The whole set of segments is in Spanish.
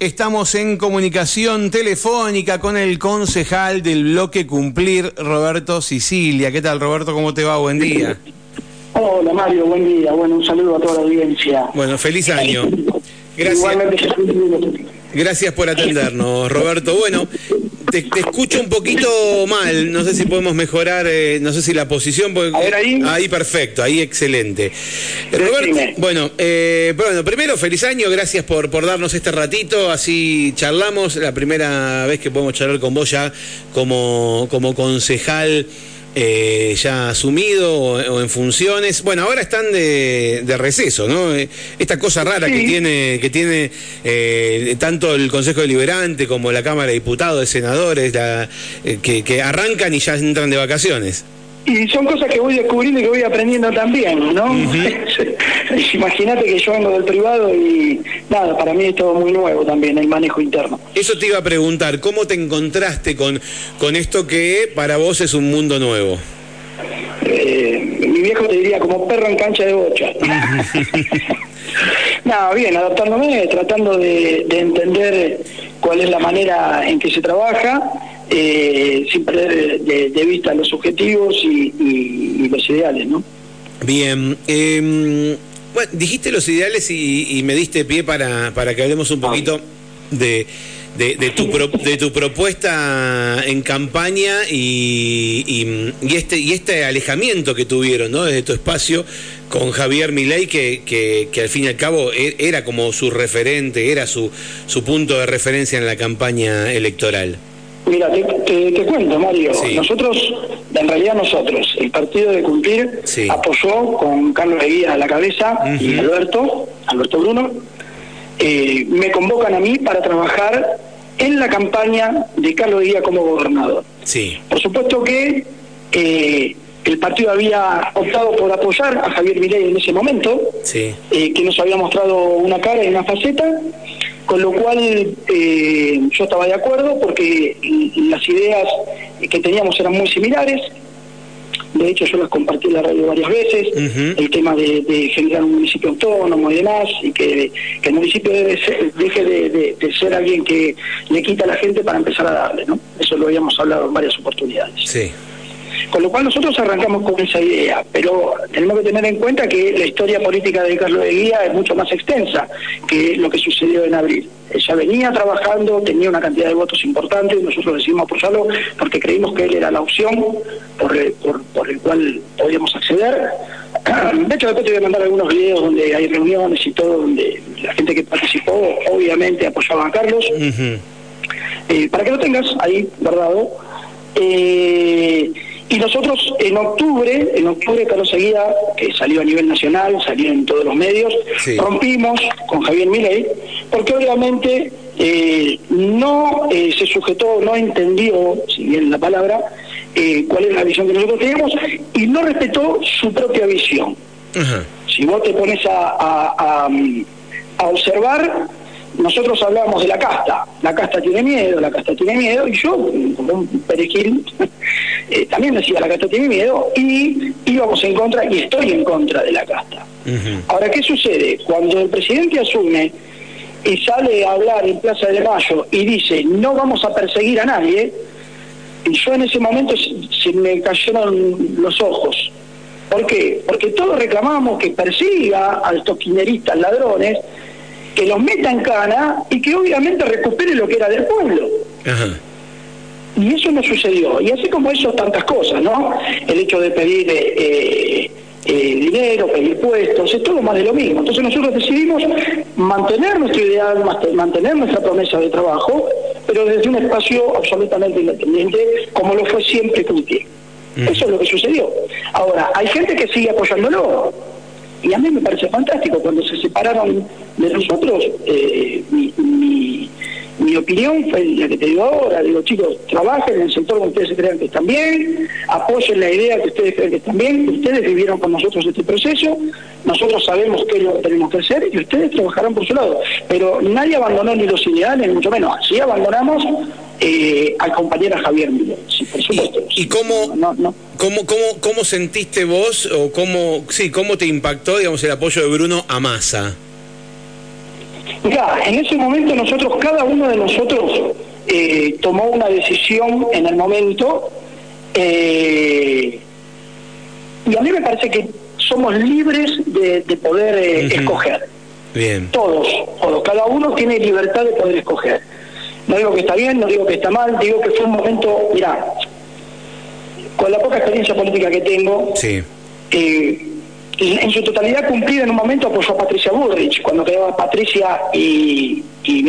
Estamos en comunicación telefónica con el concejal del bloque Cumplir, Roberto Sicilia. ¿Qué tal, Roberto? ¿Cómo te va? Buen día. Hola, Mario. Buen día. Bueno, un saludo a toda la audiencia. Bueno, feliz año. Gracias. Gracias por atendernos, Roberto. Bueno, te, escucho un poquito mal, no sé si podemos mejorar, eh, no sé si la posición... ahí. Ahí perfecto, ahí excelente. Roberto, bueno, eh, bueno, primero feliz año, gracias por, por darnos este ratito, así charlamos, la primera vez que podemos charlar con vos ya como, como concejal eh, ya asumido o, en funciones. Bueno, ahora están de, receso, ¿no? Eh, esta cosa rara que tiene, que tiene eh, tanto el Consejo Deliberante como la Cámara de Diputados, de Senadores, que, que arrancan y ya entran de vacaciones. Y son cosas que voy descubriendo y que voy aprendiendo también, ¿no? Imagínate que yo vengo del privado y nada, para mí es todo muy nuevo también, el manejo interno. Eso te iba a preguntar, ¿cómo te encontraste con, con esto que para vos es un mundo nuevo? Eh, mi viejo te diría como perro en cancha de bocha. no, bien, adaptándome, tratando de, entender cuál es la manera en que se trabaja, eh, sin perder de, vista los objetivos y, los ideales, ¿no? Bien, em, bueno, dijiste los ideales y, me diste pie para, para que hablemos un poquito de de, tu, de tu propuesta en campaña y, y, este, y este alejamiento que tuvieron ¿no? desde tu espacio con Javier Milei, que, que, al fin y al cabo e, era como su referente, era su, su punto de referencia en la campaña electoral. Mira, te, cuento, Mario. Nosotros, en realidad nosotros, el partido de Cumplir apoyó con Carlos Eguía a la cabeza y Alberto, Alberto Bruno, eh, me convocan a mí para trabajar en la campaña de Carlos Díaz como gobernador. Sí. Por supuesto que eh, el partido había optado por apoyar a Javier Milei en ese momento, sí. Eh, que nos había mostrado una cara y una faceta, con lo cual eh, yo estaba de acuerdo porque las ideas que teníamos eran muy similares, de hecho yo las compartí en la radio varias veces, el tema de, generar un municipio autónomo y demás, y que, el municipio debe deje de, ser alguien que le quita a la gente para empezar a darle, ¿no? Eso lo habíamos hablado en varias oportunidades. Sí. Con lo cual nosotros arrancamos con esa idea, pero tenemos que tener en cuenta que la historia política de Carlos de Guía es mucho más extensa que lo que sucedió en abril. Ella venía trabajando, tenía una cantidad de votos importante y nosotros decidimos apoyarlo porque creímos que él era la opción por el, por, el cual podíamos acceder. De hecho, después te voy a mandar algunos videos donde hay reuniones y todo, donde la gente que participó obviamente apoyaba a Carlos. Eh, para que lo tengas ahí guardado. Eh, y nosotros en octubre, en octubre Carlos Seguida, que salió a nivel nacional, salió en todos los medios, rompimos con Javier Milei, porque obviamente eh, no eh, se sujetó, no entendió, si bien la palabra, eh, cuál es la visión que nosotros teníamos y no respetó su propia visión. Si vos te pones a, a observar, nosotros hablábamos de la casta, la casta tiene miedo, la casta tiene miedo, y yo, como un perejil, eh, también decía la casta tiene miedo, y íbamos en contra, y estoy en contra de la casta. Ahora, ¿qué sucede? Cuando el presidente asume y sale a hablar en Plaza de Mayo y dice, no vamos a perseguir a nadie, y yo en ese momento se me cayeron los ojos. ¿Por qué? Porque todos reclamamos que persiga a estos quineristas ladrones, que los meta en cana y que obviamente recupere lo que era del pueblo. Y eso no sucedió. Y así como eso, tantas cosas, ¿no? El hecho de pedir eh, eh, dinero, pedir puestos, es todo más de lo mismo. Entonces nosotros decidimos mantener nuestro ideal, mantener nuestra promesa de trabajo, pero desde un espacio absolutamente independiente, como lo fue siempre Cuti. Eso es lo que sucedió. Ahora, hay gente que sigue apoyándolo y a mí me parece fantástico, cuando se separaron de nosotros, eh, mi, mi, opinión fue la que te digo ahora, digo chicos, trabajen en el sector donde ustedes crean que están bien, apoyen la idea que ustedes creen que están bien, ustedes vivieron con nosotros este proceso, nosotros sabemos qué es lo que tenemos que hacer y ustedes trabajarán por su lado. Pero nadie abandonó ni los ideales, mucho menos. Sí abandonamos eh, al compañero Javier Miller, sí, por supuesto. ¿Y, cómo, cómo, cómo, cómo, sentiste vos o cómo, sí, cómo te impactó digamos, el apoyo de Bruno a Massa? Mira, en ese momento nosotros, cada uno de nosotros eh, tomó una decisión en el momento eh, y a mí me parece que somos libres de, poder eh, escoger. Bien. Todos, todos, cada uno tiene libertad de poder escoger. No digo que está bien, no digo que está mal, digo que fue un momento, mira, con la poca experiencia política que tengo, sí. en su totalidad cumplida en un momento apoyó a Patricia Bullrich, cuando quedaba Patricia y, y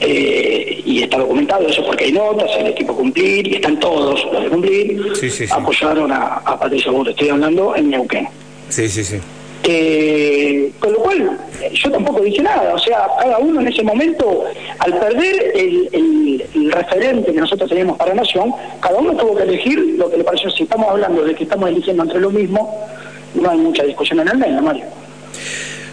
eh, y está documentado eso porque hay notas, el equipo cumplir, y están todos los de cumplir, apoyaron a, Patricia Burro, estoy hablando en Neuquén. Sí, sí, sí. Eh, con lo cual, yo tampoco dije nada, o sea, cada uno en ese momento, al perder el, referente que nosotros teníamos para Nación, cada uno tuvo que elegir lo que le pareció. Si estamos hablando de que estamos eligiendo entre lo mismo, no hay mucha discusión en el medio, Mario.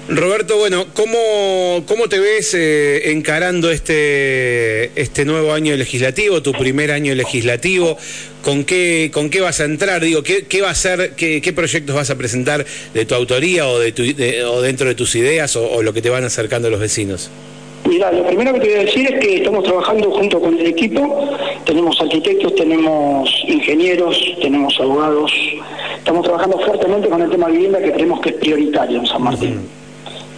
Roberto, bueno, ¿cómo, cómo te ves eh, encarando este, este nuevo año legislativo, tu primer año legislativo? ¿Con qué, con qué vas a entrar? Digo, ¿qué, qué va a ser, qué, qué, proyectos vas a presentar de tu autoría o, de, tu, o dentro de tus ideas o, lo que te van acercando los vecinos? Mira, lo primero que te voy a decir es que estamos trabajando junto con el equipo, tenemos arquitectos, tenemos ingenieros, tenemos abogados, estamos trabajando fuertemente con el tema de vivienda que creemos que es prioritario en San Martín.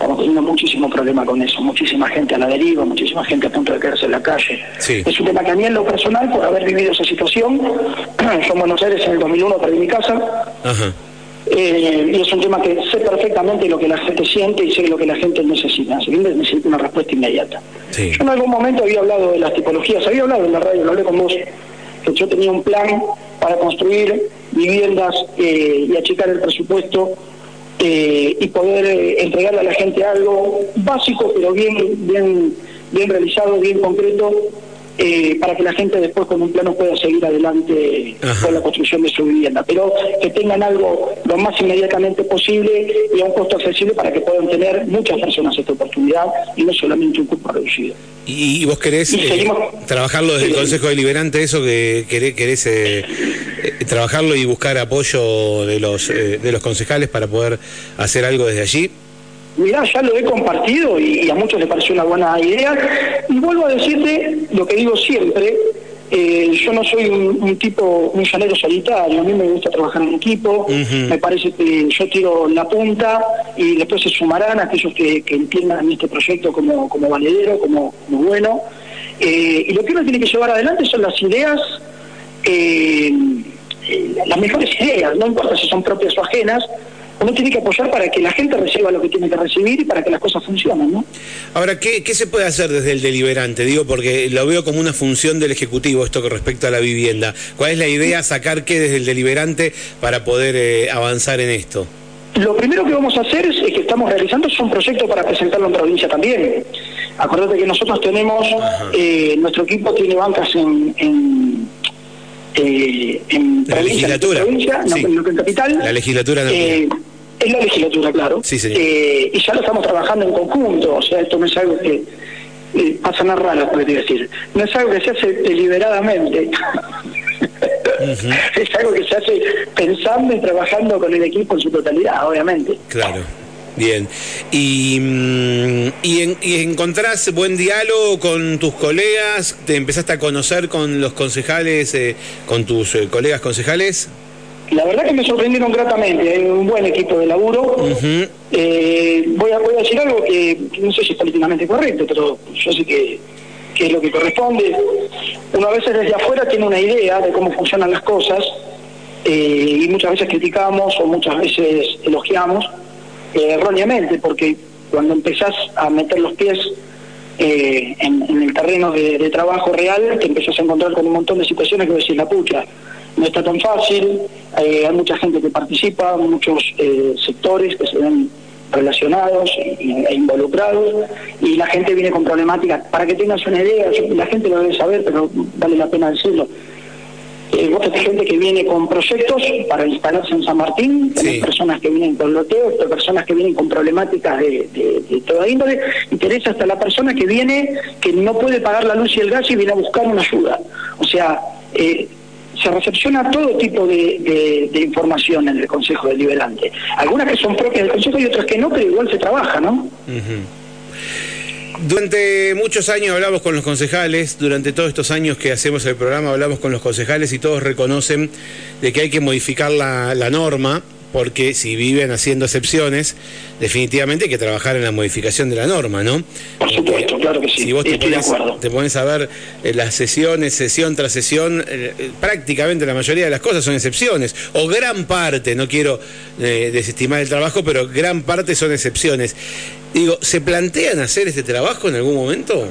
Estamos teniendo muchísimo problema con eso, muchísima gente a la deriva, muchísima gente a punto de quedarse en la calle. Es un tema que a mí en lo personal, por haber vivido esa situación, yo en Buenos Aires en el 2001 perdí mi casa, eh, y es un tema que sé perfectamente lo que la gente siente y sé lo que la gente necesita, así que necesita una respuesta inmediata. Yo en algún momento había hablado de las tipologías, había hablado en la radio, lo hablé con vos, que yo tenía un plan para construir viviendas eh, y achicar el presupuesto eh, y poder eh, entregarle a la gente algo básico, pero bien, bien, bien realizado, bien concreto, eh, para que la gente después con un plano pueda seguir adelante con la construcción de su vivienda, pero que tengan algo lo más inmediatamente posible y a un costo accesible para que puedan tener muchas personas esta oportunidad y no solamente un cupo reducido. ¿Y, vos querés trabajarlo desde el Consejo Deliberante, eso que querés, querés eh, trabajarlo y buscar apoyo de los, eh, de los concejales para poder hacer algo desde allí? Mirá, ya lo he compartido y, a muchos les pareció una buena idea. Y vuelvo a decirte lo que digo siempre, eh, yo no soy un, tipo, un llanero solitario, a mí me gusta trabajar en equipo, me parece que yo tiro la punta y después se sumarán aquellos que, entiendan este proyecto como, como valedero, como, bueno. y lo que uno tiene que llevar adelante son las ideas eh, eh, las mejores ideas, no importa si son propias o ajenas, uno tiene que apoyar para que la gente reciba lo que tiene que recibir y para que las cosas funcionen, ¿no? Ahora, ¿qué, se puede hacer desde el deliberante? Digo, porque lo veo como una función del Ejecutivo esto con respecto a la vivienda. ¿Cuál es la idea, sacar qué desde el deliberante para poder eh, avanzar en esto? Lo primero que vamos a hacer es, que estamos realizando es un proyecto para presentarlo en provincia también. Acuérdate que nosotros tenemos, eh, nuestro equipo tiene bancas en eh, en la legislatura. en capital. La legislatura eh, Es la legislatura, claro. Eh, y ya lo estamos trabajando en conjunto, o sea, esto no es algo que eh, pasa nada raro, puede decir. No es algo que se hace deliberadamente. es algo que se hace pensando y trabajando con el equipo en su totalidad, obviamente. Claro. Bien. Y, mm, y, encontrás buen diálogo con tus colegas, te empezaste a conocer con los concejales, eh, con tus eh, colegas concejales. La verdad que me sorprendieron gratamente, hay un buen equipo de laburo. Eh, voy, a, voy a decir algo que, no sé si es políticamente correcto, pero yo sé que, que es lo que corresponde. Uno a veces desde afuera tiene una idea de cómo funcionan las cosas y muchas veces criticamos o muchas veces elogiamos eh, erróneamente, porque cuando empezás a meter los pies eh, en, el terreno de, trabajo real, te empezás a encontrar con un montón de situaciones que decís, la pucha, no está tan fácil, eh, hay mucha gente que participa, muchos sectores que se ven relacionados e involucrados y la gente viene con problemáticas. Para que tengas una idea, la gente lo debe saber, pero vale la pena decirlo eh, vos tenés gente que viene con proyectos para instalarse en San Martín, tenés personas que vienen con loteos, personas que vienen con problemáticas de, de, toda índole, y tenés hasta la persona que viene que no puede pagar la luz y el gas y viene a buscar una ayuda. O sea, eh, se recepciona todo tipo de, información en el Consejo Deliberante. Algunas que son propias del Consejo y otras que no, pero igual se trabaja, ¿no? Durante muchos años hablamos con los concejales, durante todos estos años que hacemos el programa hablamos con los concejales y todos reconocen de que hay que modificar la, la norma porque si viven haciendo excepciones, definitivamente hay que trabajar en la modificación de la norma, ¿no? Por supuesto, claro que sí. Si vos te, pones, a ver eh, las sesiones, sesión tras sesión, eh, eh, prácticamente la mayoría de las cosas son excepciones, o gran parte, no quiero desestimar el trabajo, pero gran parte son excepciones. Digo, ¿se plantean hacer este trabajo en algún momento?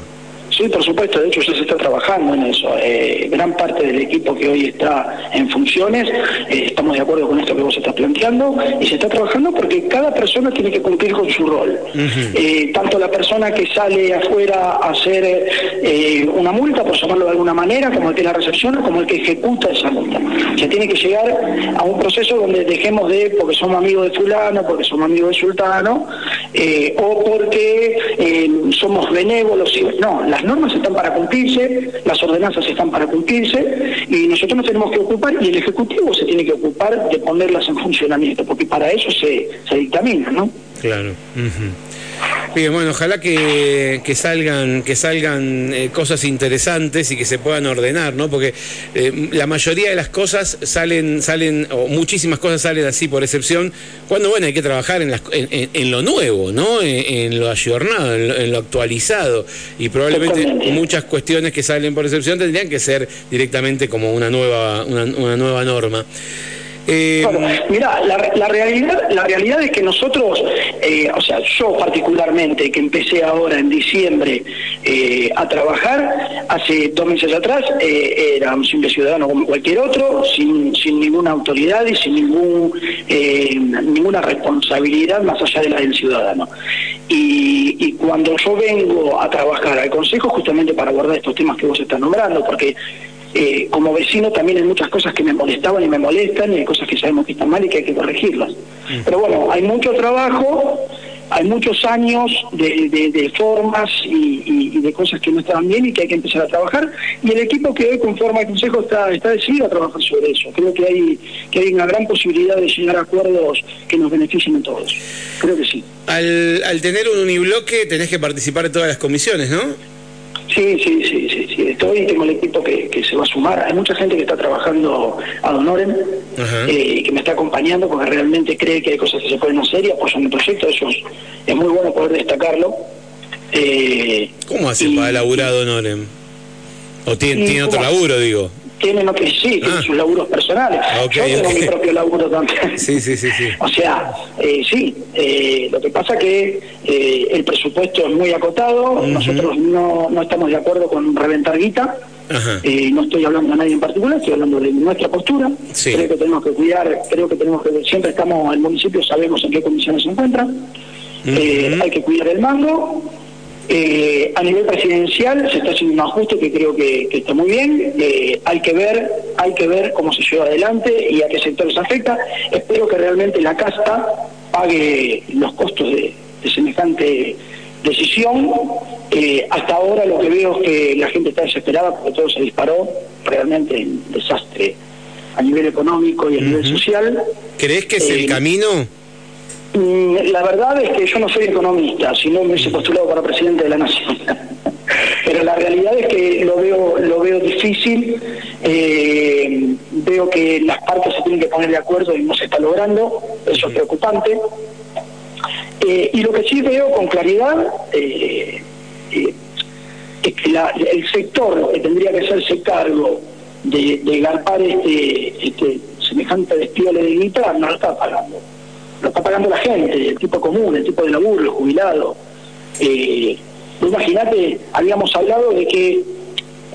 Sí, por supuesto, de hecho ya se está trabajando en eso. Eh, gran parte del equipo que hoy está en funciones, eh, estamos de acuerdo con esto que vos estás planteando, y se está trabajando porque cada persona tiene que cumplir con su rol. Eh, tanto la persona que sale afuera a hacer una multa, por llamarlo de alguna manera, como el que la recepciona, como el que ejecuta esa multa. Se tiene que llegar a un proceso donde dejemos de, porque somos amigos de fulano, porque somos amigos de sultano, o porque somos benévolos. No, las normas están para cumplirse, las ordenanzas están para cumplirse y nosotros nos tenemos que ocupar y el Ejecutivo se tiene que ocupar de ponerlas en funcionamiento, porque para eso se, se dictamina, ¿no? Claro. Bien, bueno, ojalá que, salgan, que salgan eh, cosas interesantes y que se puedan ordenar, ¿no? Porque eh, la mayoría de las cosas salen, salen, o muchísimas cosas salen así por excepción, cuando, bueno, hay que trabajar en, en, lo nuevo, ¿no? En, lo ayornado, en lo, actualizado. Y probablemente muchas cuestiones que salen por excepción tendrían que ser directamente como una nueva, una, una nueva norma. Eh, mira, la, realidad, la realidad es que nosotros, eh, o sea, yo particularmente, que empecé ahora en diciembre eh, a trabajar, hace dos meses atrás era un simple ciudadano como cualquier otro, sin, sin ninguna autoridad y sin ningún, ninguna responsabilidad más allá de la del ciudadano. Y, y, cuando yo vengo a trabajar al Consejo, justamente para abordar estos temas que vos estás nombrando, porque eh, como vecino también hay muchas cosas que me molestaban y me molestan y hay cosas que sabemos que están mal y que hay que corregirlas. Mm. Pero bueno, hay mucho trabajo, hay muchos años de, formas y, de cosas que no estaban bien y que hay que empezar a trabajar y el equipo que hoy conforma el Consejo está, está decidido a trabajar sobre eso. Creo que hay, que hay una gran posibilidad de llegar a acuerdos que nos beneficien a todos. Creo que sí. Al, al tener un unibloque tenés que participar en todas las comisiones, ¿no? Sí, sí, sí, sí, sí. Estoy, tengo el equipo que, se va a sumar. Hay mucha gente que está trabajando a Donoren eh, y que me está acompañando porque realmente cree que hay cosas que se pueden hacer y apoyan el proyecto. Eso es, muy bueno poder destacarlo. Eh, ¿Cómo hace para laburar a Donoren? ¿O tiene, tiene otro laburo, digo? Tienen que sí, tienen ah. sus laburos personales. Yo tengo mi propio laburo también. Sí, sí, sí. sí. o sea, eh, sí, eh, lo que pasa que eh, el presupuesto es muy acotado, nosotros no, no estamos de acuerdo con reventar guita. Eh, no estoy hablando a nadie en particular, estoy hablando de nuestra postura. Creo que tenemos que cuidar, creo que tenemos que, siempre estamos, el municipio sabemos en qué condiciones se encuentra. hay que cuidar el mango, eh, a nivel presidencial se está haciendo un ajuste que creo que, está muy bien. Eh, hay que ver, hay que ver cómo se lleva adelante y a qué sectores afecta. Espero que realmente la casta pague los costos de, semejante decisión. Eh, hasta ahora lo que veo es que la gente está desesperada porque todo se disparó, realmente en desastre a nivel económico y a nivel social. ¿Crees que es el camino? La verdad es que yo no soy economista, sino me he postulado para presidente de la Nación. Pero la realidad es que lo veo, lo veo difícil, eh, veo que las partes se tienen que poner de acuerdo y no se está logrando, eso es preocupante. Eh, y lo que sí veo con claridad eh, es que el sector que tendría que hacerse cargo de, de este, este semejante despiole de guitarra no lo está pagando lo está pagando la gente, el tipo común, el tipo de laburo, el jubilado. Eh, Imagínate, habíamos hablado de que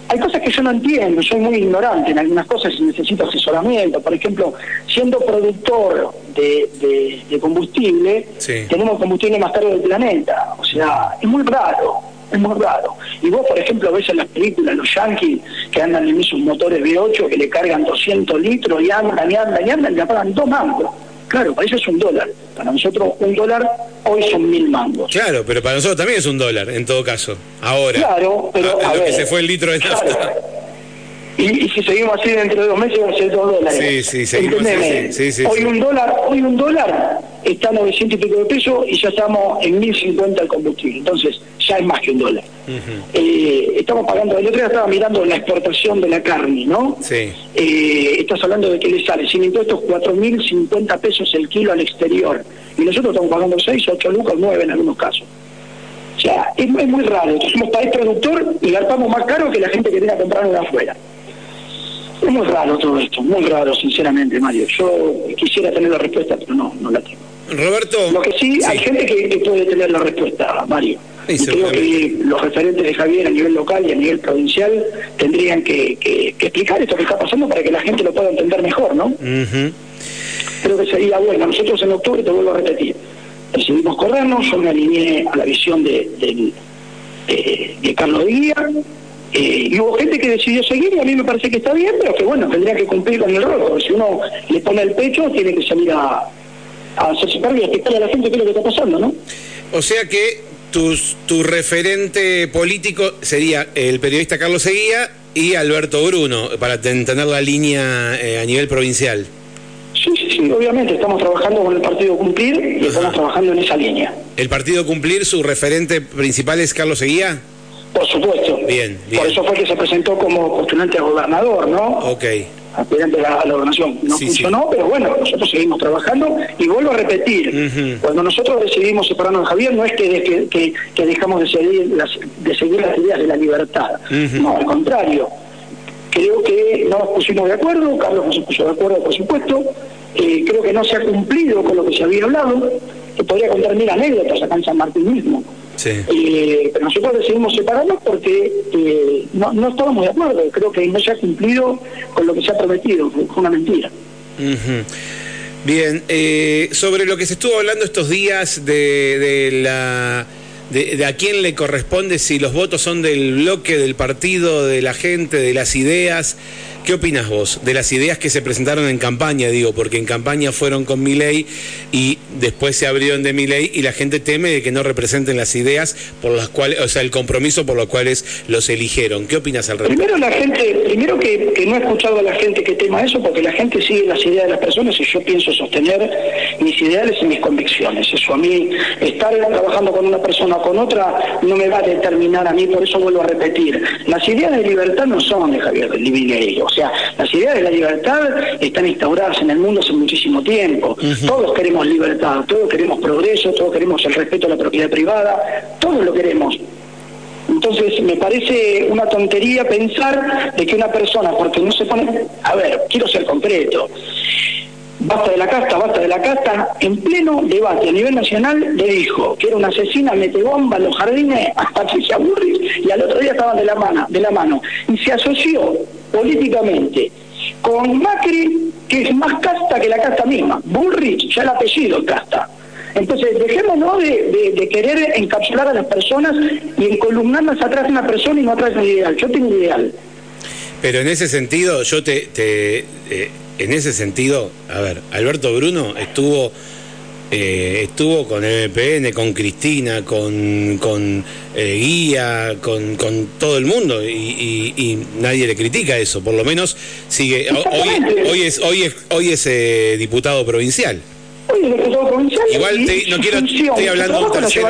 hay cosas que yo no entiendo, soy muy ignorante en algunas cosas y necesito asesoramiento. Por ejemplo, siendo productor de, combustible, tenemos combustible más caro del planeta. O sea, es muy raro, es muy raro. Y vos, por ejemplo, ves en las películas los yankees que andan en esos motores V8 que le cargan 200 litros y andan y andan y andan y le pagan dos mangos. Claro, para eso es un dólar. Para nosotros un dólar hoy son mil mangos. Claro, pero para nosotros también es un dólar, en todo caso. Ahora. Claro, pero a, lo que se fue el litro de nafta. Y, si seguimos así dentro de dos meses va a ser dos dólares. Sí, sí, sí, hoy un dólar, hoy un dólar está a 900 y pico de pesos y ya estamos en 1050 el combustible. Entonces, ya es más que un dólar. Eh, estamos pagando, el otro día estaba mirando la exportación de la carne, ¿no? Sí. Eh, estás hablando de que le sale sin impuestos 4.050 pesos el kilo al exterior. Y nosotros estamos pagando 6, 8 lucas, 9 en algunos casos. O sea, es, muy raro. Somos país productor y gastamos más caro que la gente que viene a comprarlo de afuera. Es muy raro todo esto, muy raro, sinceramente, Mario. Yo quisiera tener la respuesta, pero no, no la tengo. Roberto. Lo que sí, hay gente que, puede tener la respuesta, Mario. y creo que los referentes de Javier a nivel local y a nivel provincial tendrían que, explicar esto que está pasando para que la gente lo pueda entender mejor, ¿no? Creo que sería bueno. Nosotros en octubre, te vuelvo a repetir, decidimos corrernos, yo me alineé a la visión de, de, Carlos de Guía, eh, y hubo gente que decidió seguir y a mí me parece que está bien, pero que bueno, tendría que cumplir con el rol, si uno le pone el pecho, tiene que salir a, a hacerse cargo y a explicarle a la gente qué es lo que está pasando, ¿no? O sea que tus, tu referente político sería el periodista Carlos Seguía y Alberto Bruno, para tener la línea eh, a nivel provincial. Sí, sí, sí, obviamente estamos trabajando con el Partido Cumplir y estamos trabajando en esa línea. ¿El Partido Cumplir, su referente principal es Carlos Seguía? Por supuesto. Bien, bien. Por eso fue que se presentó como postulante a gobernador, ¿no? Ok. Aspirante a la, gobernación. No funcionó, pero bueno, nosotros seguimos trabajando y vuelvo a repetir, cuando nosotros decidimos separarnos de Javier, no es que, que, dejamos de seguir, las, de seguir las ideas de la libertad. No, al contrario. Creo que no nos pusimos de acuerdo, Carlos no se puso de acuerdo, por supuesto. Eh, creo que no se ha cumplido con lo que se había hablado. Que podría contar mil anécdotas acá en San Martín mismo eh, pero nosotros decidimos separarnos porque eh, no, no estábamos de acuerdo. Creo que no se ha cumplido con lo que se ha prometido. Fue una mentira. Bien, eh, sobre lo que se estuvo hablando estos días de, de la... De, a quién le corresponde si los votos son del bloque, del partido, de la gente, de las ideas. ¿Qué opinas vos de las ideas que se presentaron en campaña? Digo, porque en campaña fueron con Milei y después se abrieron de Milei y la gente teme de que no representen las ideas por las cuales, o sea, el compromiso por los cuales los eligieron. ¿Qué opinas al respecto? Primero la gente, primero que, no he escuchado a la gente que tema eso, porque la gente sigue las ideas de las personas y yo pienso sostener mis ideales y mis convicciones. Eso a mí, estar trabajando con una persona o con otra no me va a determinar a mí, por eso vuelvo a repetir. Las ideas de libertad no son de Javier Milei, o sea, las ideas de la libertad están instauradas en el mundo hace muchísimo tiempo. Todos queremos libertad, todos queremos progreso, todos queremos el respeto a la propiedad privada, todos lo queremos. Entonces me parece una tontería pensar de que una persona, porque no se pone, a ver, quiero ser concreto, basta de la casta, basta de la casta, en pleno debate a nivel nacional le dijo que era una asesina, mete bomba en los jardines a Patricia Burris y al otro día estaban de la mano, de la mano. Y se asoció políticamente con Macri, que es más casta que la casta misma. Bullrich, ya el apellido es casta. Entonces, dejémonos de, de, querer encapsular a las personas y encolumnarlas atrás de una persona y no atrás de un ideal. Yo tengo un ideal. Pero en ese sentido, yo te... te eh, en ese sentido, a ver, Alberto Bruno estuvo eh, estuvo con MPN, con Cristina, con, con eh, Guía, con, con, todo el mundo y, nadie le critica eso, por lo menos sigue. Hoy, hoy es, hoy es, hoy es eh, diputado provincial. Igual no quiero, estoy hablando de un tercero.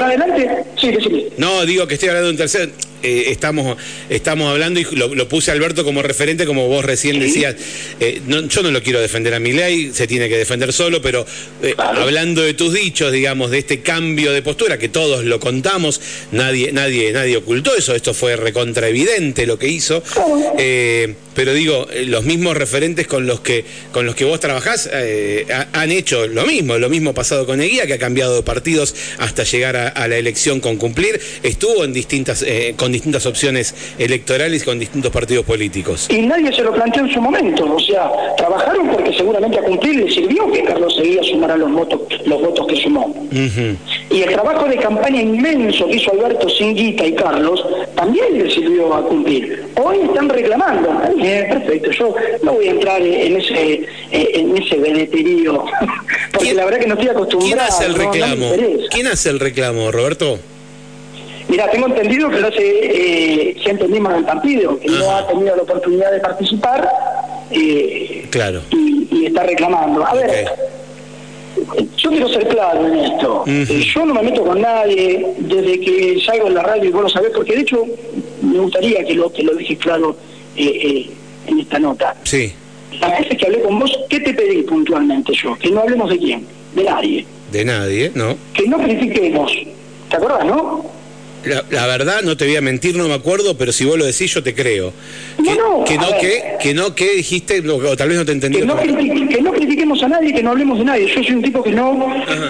No, digo que estoy hablando de un tercero. Eh, estamos, estamos hablando y lo, puse Alberto como referente, como vos recién decías. Eh, yo no lo quiero defender a mi ley, se tiene que defender solo, pero eh, hablando de tus dichos, digamos, de este cambio de postura, que todos lo contamos, nadie, nadie, nadie ocultó eso, esto fue recontra evidente lo que hizo. pero digo, los mismos referentes con los que, con los que vos trabajás han hecho lo mismo, lo mismo pasado con Eguía, que ha cambiado de partidos hasta llegar a, la elección con cumplir, estuvo en distintas, con distintas opciones electorales con distintos partidos políticos. Y nadie se lo planteó en su momento, o sea, trabajaron porque seguramente a cumplir le sirvió que Carlos Seguía sumara los votos, los votos que sumó. Y el trabajo de campaña inmenso que hizo Alberto Singuita y Carlos también le sirvió a cumplir. Hoy están reclamando. perfecto, yo no voy a entrar en ese en ese beneterío, porque la verdad que no estoy acostumbrado. ¿Quién hace el reclamo? ¿Quién hace el reclamo, Roberto? Mira, tengo entendido que lo hace eh, gente misma partido, que no ha tenido la oportunidad de participar eh, claro. y, está reclamando. A ver, yo quiero ser claro en esto. Eh, yo no me meto con nadie desde que salgo en la radio y vos lo sabés, porque de hecho me gustaría que lo, que lo dejes claro eh, en esta nota. Sí. Las veces que hablé con vos, ¿qué te pedí puntualmente yo? Que no hablemos de quién, de nadie. De nadie, ¿no? Que no critiquemos. ¿Te acuerdas, no? La, verdad, no te voy a mentir, no me acuerdo, pero si vos lo decís, yo te creo. Que no, que, no, que, que no, que dijiste, o tal vez no te entendí. Que no, que no critiquemos a nadie, que no hablemos de nadie. Yo soy un tipo que no,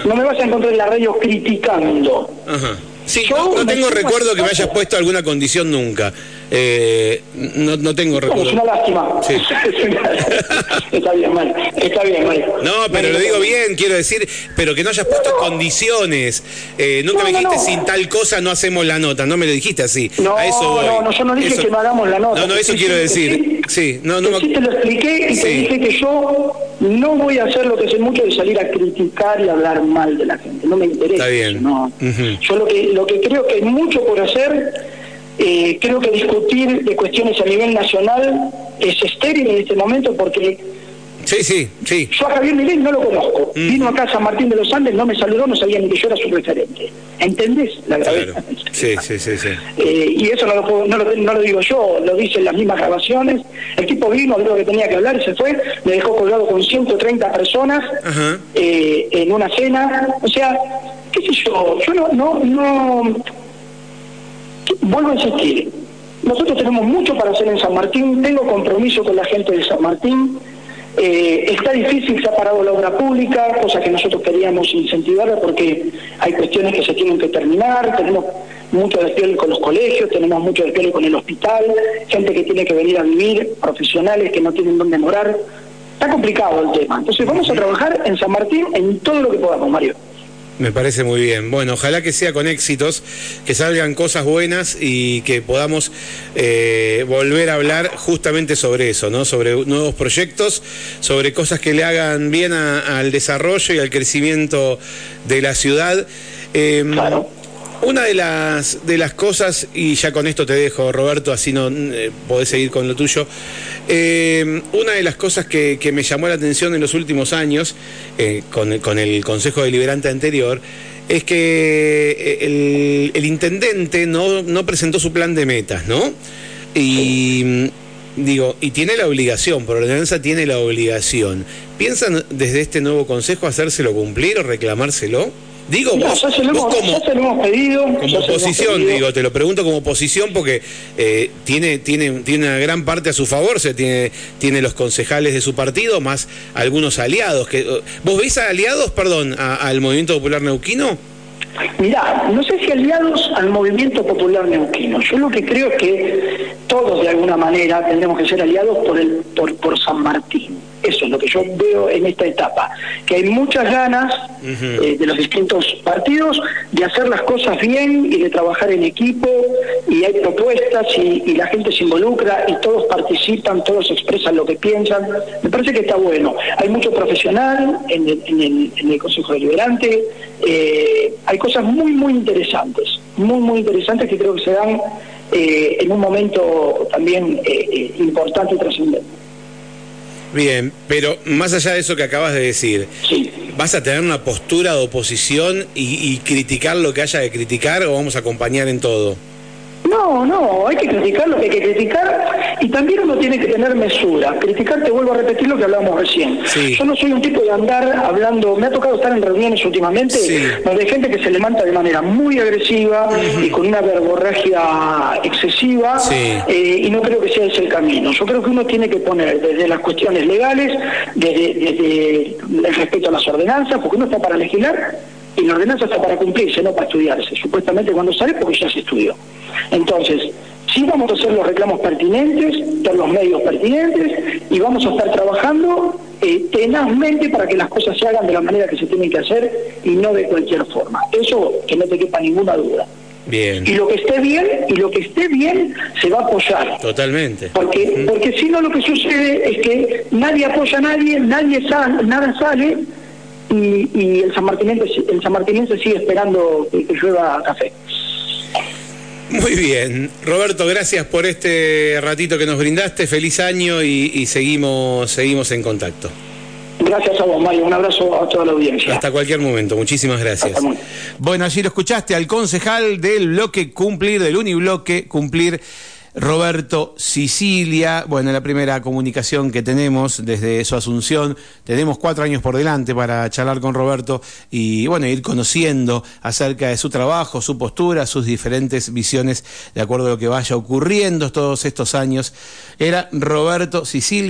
no me vas a encontrar en la radio criticando. Ajá. Sí, no, tengo recuerdo que me hayas puesto alguna condición nunca. Eh, no, no tengo recuerdo. Es una lástima. Sí. está bien, mal. Está bien, mal. No, pero lo digo bien, quiero decir, pero que no hayas puesto condiciones. Eh, nunca me dijiste sin tal cosa no hacemos la nota, no me lo dijiste así. No, a eso voy. no, no, yo no dije que no hagamos la nota. No, no, eso quiero decir. Sí, no, no. Sí, te lo expliqué y te dije que yo no voy a hacer lo que sé mucho de salir a criticar y hablar mal de la gente. No me interesa. Está bien. No. Yo lo que, lo que creo que hay mucho por hacer, eh, creo que discutir de cuestiones a nivel nacional es estéril en este momento porque Sí, sí, sí. Yo a Javier Milei no lo conozco. Mm. Vino acá a San Martín de los Andes, no me saludó, no sabía ni que yo era su referente. ¿Entendés la gravedad? Sí, sí, sí. sí. Eh, y eso no lo, no, lo, no lo, digo yo, lo dicen las mismas grabaciones. El tipo vino, lo que tenía que hablar, se fue, me dejó colgado con 130 personas eh, en una cena. O sea, qué sé yo, yo no, no, no... Vuelvo a insistir, nosotros tenemos mucho para hacer en San Martín, tengo compromiso con la gente de San Martín, eh, está difícil, se ha parado la obra pública, cosa que nosotros queríamos incentivarla porque hay cuestiones que se tienen que terminar, tenemos mucho despliegue con los colegios, tenemos mucho despliegue con el hospital, gente que tiene que venir a vivir, profesionales que no tienen dónde morar. Está complicado el tema. Entonces vamos a trabajar en San Martín en todo lo que podamos, Mario. Me parece muy bien. Bueno, ojalá que sea con éxitos, que salgan cosas buenas y que podamos eh, volver a hablar justamente sobre eso, ¿no? Sobre nuevos proyectos, sobre cosas que le hagan bien al desarrollo y al crecimiento de la ciudad. Em. Una de las, de las cosas, y ya con esto te dejo, Roberto, así no eh, podés seguir con lo tuyo. Eh, una de las cosas que, me llamó la atención en los últimos años, eh, con, el Consejo Deliberante anterior, es que el, intendente no, no, presentó su plan de metas, ¿no? Y digo, y tiene la obligación, por ordenanza tiene la obligación. ¿Piensan desde este nuevo consejo hacérselo cumplir o reclamárselo? Digo, vos, como, pedido, como oposición, digo, te lo pregunto como oposición porque eh, tiene, tiene, tiene una gran parte a su favor, se tiene, tiene los concejales de su partido, más algunos aliados. Que, ¿Vos veis a aliados, perdón, al Movimiento Popular Neuquino? Mirá, no sé si aliados al movimiento popular neuquino. Yo lo que creo es que todos de alguna manera tendremos que ser aliados por, el, por, por San Martín. Eso es lo que yo veo en esta etapa, que hay muchas ganas eh, de los distintos partidos de hacer las cosas bien y de trabajar en equipo y hay propuestas y, la gente se involucra y todos participan, todos expresan lo que piensan. Me parece que está bueno. Hay mucho profesional en el, Consejo Deliberante, eh, hay cosas muy, muy interesantes, muy, muy interesantes que creo que se dan eh, en un momento también importante y trascendente. Bien, pero más allá de eso que acabas de decir, ¿vas a tener una postura de oposición y, y criticar lo que haya de criticar o vamos a acompañar en todo? No, no, hay que criticar lo que hay que criticar y también uno tiene que tener mesura. Criticar, te vuelvo a repetir lo que hablábamos recién. Yo no soy un tipo de andar hablando, me ha tocado estar en reuniones últimamente donde hay gente que se levanta de manera muy agresiva y con una verborragia excesiva eh, y no creo que sea ese el camino. Yo creo que uno tiene que poner desde las cuestiones legales, desde, desde el respeto a las ordenanzas, porque uno está para legislar y la ordenanza está para cumplirse, no para estudiarse. Supuestamente cuando sale porque ya se estudió. Entonces, sí vamos a hacer los reclamos pertinentes, por los medios pertinentes, y vamos a estar trabajando eh, tenazmente para que las cosas se hagan de la manera que se tienen que hacer y no de cualquier forma. Eso que no te quepa ninguna duda. Bien. Y lo que esté bien, y lo que esté bien, se va a apoyar. Totalmente. Porque, porque si no lo que sucede es que nadie apoya a nadie, nadie sale, nada sale, y, el, San el San Martinense sigue esperando que, que llueva café. Muy bien. Roberto, gracias por este ratito que nos brindaste. Feliz año y, seguimos, seguimos en contacto. Gracias a vos, Mario. Un abrazo a toda la audiencia. Hasta cualquier momento. Muchísimas gracias. Bueno, allí lo escuchaste al concejal del bloque Cumplir, del Unibloque Cumplir. Roberto Sicilia. Bueno, la primera comunicación que tenemos desde su asunción. Tenemos cuatro años por delante para charlar con Roberto y, bueno, ir conociendo acerca de su trabajo, su postura, sus diferentes visiones de acuerdo a lo que vaya ocurriendo todos estos años. Era Roberto Sicilia.